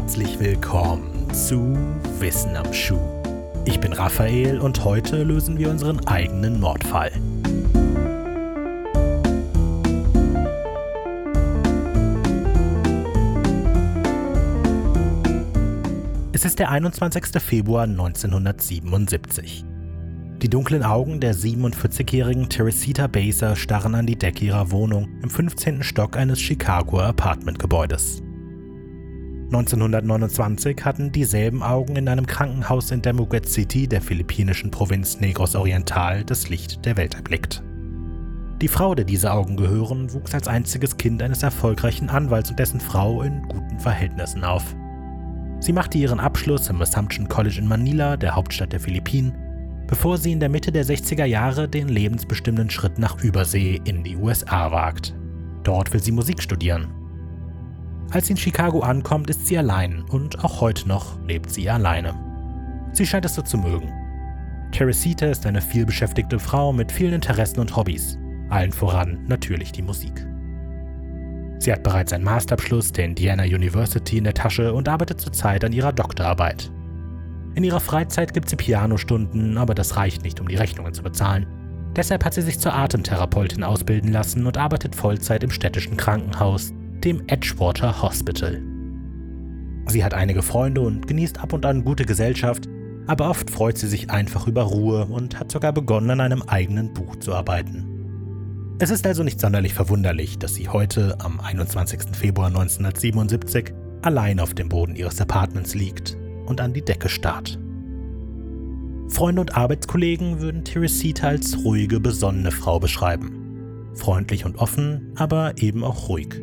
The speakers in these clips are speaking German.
herzlich willkommen zu Wissen am Schuh. Ich bin Raphael und heute lösen wir unseren eigenen Mordfall. Es ist der 21. Februar 1977. Die dunklen Augen der 47-jährigen Teresita Baser starren an die Decke ihrer Wohnung im 15. Stock eines Chicagoer Apartmentgebäudes. 1929 hatten dieselben Augen in einem Krankenhaus in Demuget City der philippinischen Provinz Negros Oriental das Licht der Welt erblickt. Die Frau, der diese Augen gehören, wuchs als einziges Kind eines erfolgreichen Anwalts und dessen Frau in guten Verhältnissen auf. Sie machte ihren Abschluss im Assumption College in Manila, der Hauptstadt der Philippinen, bevor sie in der Mitte der 60er Jahre den lebensbestimmenden Schritt nach Übersee in die USA wagt. Dort will sie Musik studieren. Als sie in Chicago ankommt, ist sie allein und auch heute noch lebt sie alleine. Sie scheint es so zu mögen. Teresita ist eine vielbeschäftigte Frau mit vielen Interessen und Hobbys, allen voran natürlich die Musik. Sie hat bereits einen Masterabschluss der Indiana University in der Tasche und arbeitet zurzeit an ihrer Doktorarbeit. In ihrer Freizeit gibt sie Pianostunden, aber das reicht nicht, um die Rechnungen zu bezahlen. Deshalb hat sie sich zur Atemtherapeutin ausbilden lassen und arbeitet Vollzeit im städtischen Krankenhaus, dem Edgewater Hospital. Sie hat einige Freunde und genießt ab und an gute Gesellschaft, aber oft freut sie sich einfach über Ruhe und hat sogar begonnen, an einem eigenen Buch zu arbeiten. Es ist also nicht sonderlich verwunderlich, dass sie heute, am 21. Februar 1977, allein auf dem Boden ihres Apartments liegt und an die Decke starrt. Freunde und Arbeitskollegen würden Teresita als ruhige, besonnene Frau beschreiben. Freundlich und offen, aber eben auch ruhig.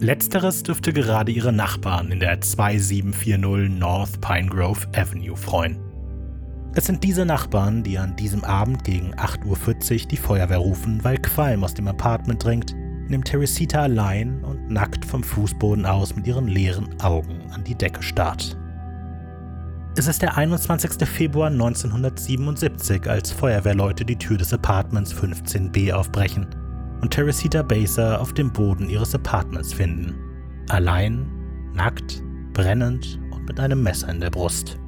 Letzteres dürfte gerade ihre Nachbarn in der 2740 North Pine Grove Avenue freuen. Es sind diese Nachbarn, die an diesem Abend gegen 8.40 Uhr die Feuerwehr rufen, weil Qualm aus dem Apartment dringt, in dem Teresita allein und nackt vom Fußboden aus mit ihren leeren Augen an die Decke starrt. Es ist der 21. Februar 1977, als Feuerwehrleute die Tür des Apartments 15b aufbrechen und Teresita Baser auf dem Boden ihres Apartments finden. Allein, nackt, brennend und mit einem Messer in der Brust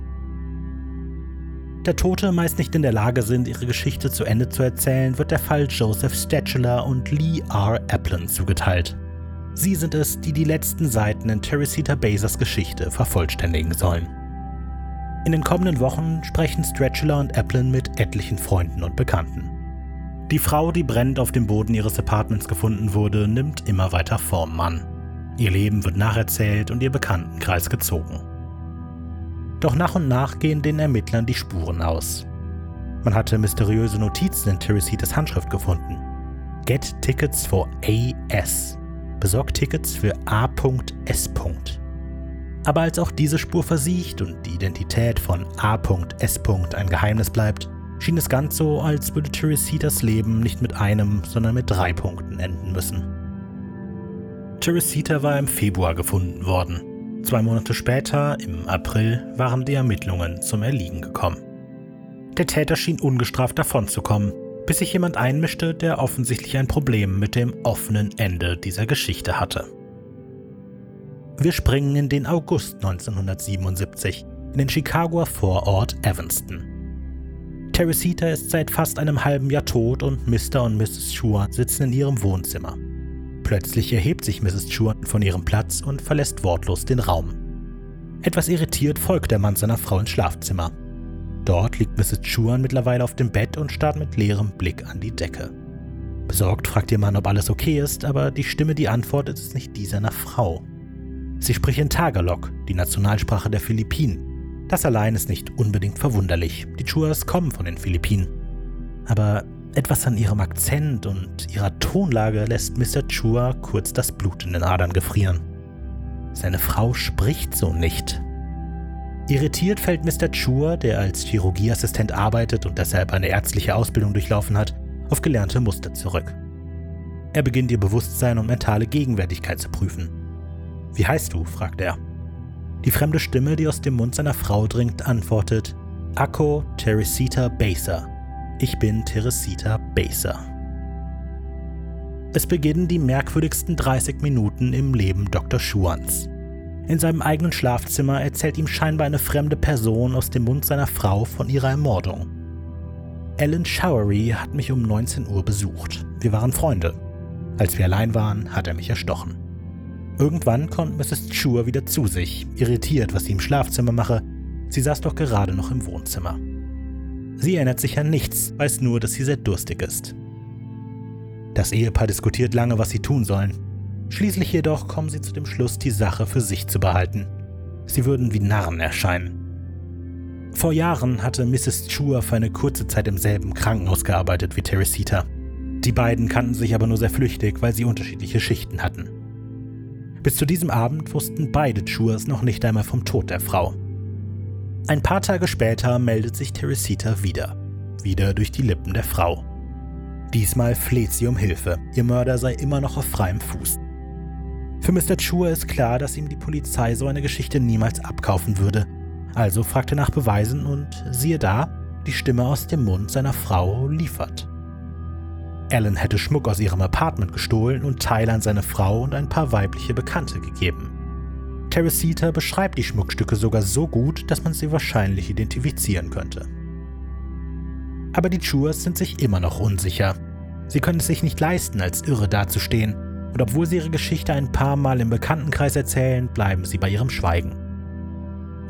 der Tote meist nicht in der Lage sind, ihre Geschichte zu Ende zu erzählen, wird der Fall Joseph Stetchler und Lee R. Applin zugeteilt. Sie sind es, die die letzten Seiten in Teresita Basers Geschichte vervollständigen sollen. In den kommenden Wochen sprechen Stretchler und Applin mit etlichen Freunden und Bekannten. Die Frau, die brennend auf dem Boden ihres Apartments gefunden wurde, nimmt immer weiter Form an. Ihr Leben wird nacherzählt und ihr Bekanntenkreis gezogen. Doch nach und nach gehen den Ermittlern die Spuren aus. Man hatte mysteriöse Notizen in Teresitas Handschrift gefunden. Get Tickets for AS. Besorgt Tickets für A.S. Aber als auch diese Spur versiegt und die Identität von A.S. ein Geheimnis bleibt, schien es ganz so, als würde Teresitas Leben nicht mit einem, sondern mit drei Punkten enden müssen. Teresita war im Februar gefunden worden. Zwei Monate später, im April, waren die Ermittlungen zum Erliegen gekommen. Der Täter schien ungestraft davonzukommen, bis sich jemand einmischte, der offensichtlich ein Problem mit dem offenen Ende dieser Geschichte hatte. Wir springen in den August 1977 in den Chicagoer Vorort Evanston. Teresita ist seit fast einem halben Jahr tot und Mr. und Mrs. Shua sitzen in ihrem Wohnzimmer. Plötzlich erhebt sich Mrs. Chuan von ihrem Platz und verlässt wortlos den Raum. Etwas irritiert folgt der Mann seiner Frau ins Schlafzimmer. Dort liegt Mrs. Chuan mittlerweile auf dem Bett und starrt mit leerem Blick an die Decke. Besorgt fragt ihr Mann, ob alles okay ist, aber die Stimme, die antwortet, ist nicht die seiner Frau. Sie spricht in Tagalog, die Nationalsprache der Philippinen. Das allein ist nicht unbedingt verwunderlich. Die Chuas kommen von den Philippinen. Aber etwas an ihrem Akzent und ihrer Tonlage lässt Mr. Chua kurz das Blut in den Adern gefrieren. Seine Frau spricht so nicht. Irritiert fällt Mr. Chua, der als Chirurgieassistent arbeitet und deshalb eine ärztliche Ausbildung durchlaufen hat, auf gelernte Muster zurück. Er beginnt ihr Bewusstsein und mentale Gegenwärtigkeit zu prüfen. Wie heißt du? fragt er. Die fremde Stimme, die aus dem Mund seiner Frau dringt, antwortet Akko Teresita Baser, ich bin Teresita Baser. Es beginnen die merkwürdigsten 30 Minuten im Leben Dr. Schuans. In seinem eigenen Schlafzimmer erzählt ihm scheinbar eine fremde Person aus dem Mund seiner Frau von ihrer Ermordung. Alan Showery hat mich um 19 Uhr besucht. Wir waren Freunde. Als wir allein waren, hat er mich erstochen. Irgendwann kommt Mrs. Chua wieder zu sich, irritiert, was sie im Schlafzimmer mache. Sie saß doch gerade noch im Wohnzimmer. Sie erinnert sich an nichts, weiß nur, dass sie sehr durstig ist. Das Ehepaar diskutiert lange, was sie tun sollen. Schließlich jedoch kommen sie zu dem Schluss, die Sache für sich zu behalten. Sie würden wie Narren erscheinen. Vor Jahren hatte Mrs. Chua für eine kurze Zeit im selben Krankenhaus gearbeitet wie Teresita. Die beiden kannten sich aber nur sehr flüchtig, weil sie unterschiedliche Schichten hatten. Bis zu diesem Abend wussten beide Chuas noch nicht einmal vom Tod der Frau. Ein paar Tage später meldet sich Teresita wieder. Wieder durch die Lippen der Frau. Diesmal fleht sie um Hilfe. Ihr Mörder sei immer noch auf freiem Fuß. Für Mr. Chua ist klar, dass ihm die Polizei so eine Geschichte niemals abkaufen würde. Also fragt er nach Beweisen und siehe da, die Stimme aus dem Mund seiner Frau liefert. Alan hätte Schmuck aus ihrem Apartment gestohlen und Teile an seine Frau und ein paar weibliche Bekannte gegeben. Teresita beschreibt die Schmuckstücke sogar so gut, dass man sie wahrscheinlich identifizieren könnte. Aber die Chuas sind sich immer noch unsicher. Sie können es sich nicht leisten, als irre dazustehen und obwohl sie ihre Geschichte ein paar Mal im Bekanntenkreis erzählen, bleiben sie bei ihrem Schweigen.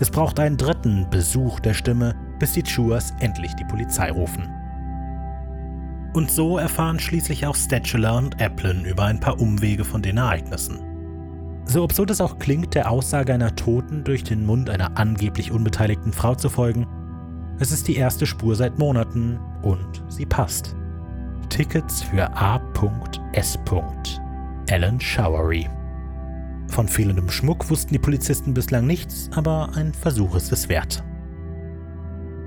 Es braucht einen dritten Besuch der Stimme, bis die Chuas endlich die Polizei rufen. Und so erfahren schließlich auch Statula und Applin über ein paar Umwege von den Ereignissen. So absurd es auch klingt, der Aussage einer Toten durch den Mund einer angeblich unbeteiligten Frau zu folgen, es ist die erste Spur seit Monaten und sie passt. Tickets für A.S. Alan Showery. Von fehlendem Schmuck wussten die Polizisten bislang nichts, aber ein Versuch ist es wert.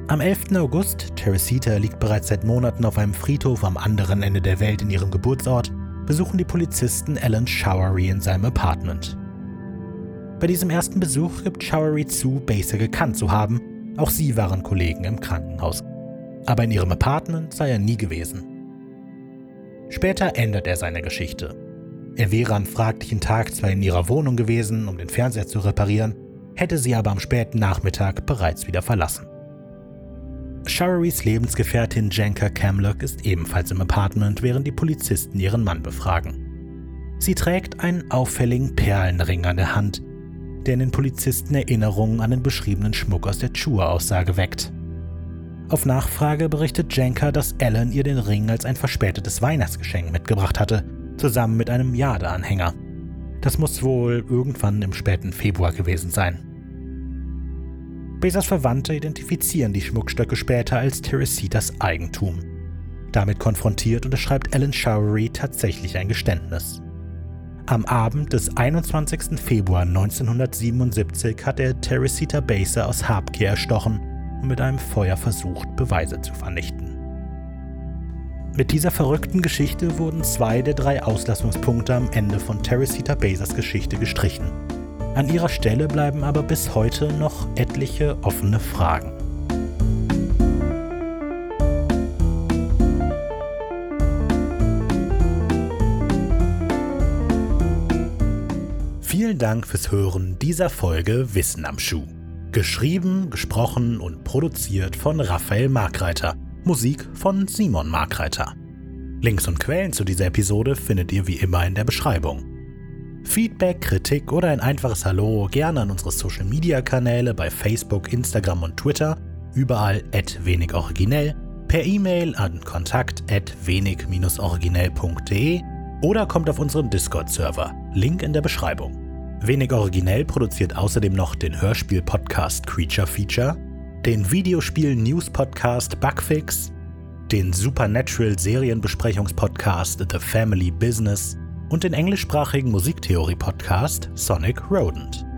Am 11. August, Teresita liegt bereits seit Monaten auf einem Friedhof am anderen Ende der Welt in ihrem Geburtsort, besuchen die Polizisten Alan Showery in seinem Apartment. Bei diesem ersten Besuch gibt Showery zu, Baser gekannt zu haben, auch sie waren Kollegen im Krankenhaus. Aber in ihrem Apartment sei er nie gewesen. Später ändert er seine Geschichte. Er wäre am fraglichen Tag zwar in ihrer Wohnung gewesen, um den Fernseher zu reparieren, hätte sie aber am späten Nachmittag bereits wieder verlassen. Showerys Lebensgefährtin Janka Camlock ist ebenfalls im Apartment, während die Polizisten ihren Mann befragen. Sie trägt einen auffälligen Perlenring an der Hand, der in den Polizisten Erinnerungen an den beschriebenen Schmuck aus der Chua-Aussage weckt. Auf Nachfrage berichtet Janka, dass Alan ihr den Ring als ein verspätetes Weihnachtsgeschenk mitgebracht hatte zusammen mit einem Jade-Anhänger. Das muss wohl irgendwann im späten Februar gewesen sein. Besas Verwandte identifizieren die Schmuckstücke später als Teresitas Eigentum. Damit konfrontiert unterschreibt Alan Showery tatsächlich ein Geständnis. Am Abend des 21. Februar 1977 hat er Teresita Baser aus Habgier erstochen und mit einem Feuer versucht, Beweise zu vernichten. Mit dieser verrückten Geschichte wurden zwei der drei Auslassungspunkte am Ende von Teresita Basers Geschichte gestrichen. An ihrer Stelle bleiben aber bis heute noch etliche offene Fragen. Vielen Dank fürs Hören dieser Folge Wissen am Schuh. Geschrieben, gesprochen und produziert von Raphael Markreiter. Musik von Simon Markreiter. Links und Quellen zu dieser Episode findet ihr wie immer in der Beschreibung. Feedback, Kritik oder ein einfaches Hallo gerne an unsere Social Media Kanäle bei Facebook, Instagram und Twitter, überall at wenig originell, per E-Mail an kontakt at wenig-originell.de oder kommt auf unseren Discord-Server, Link in der Beschreibung. Wenig originell produziert außerdem noch den Hörspiel-Podcast Creature Feature den Videospiel-News-Podcast Bugfix, den Supernatural-Serienbesprechungspodcast The Family Business und den englischsprachigen Musiktheorie-Podcast Sonic Rodent.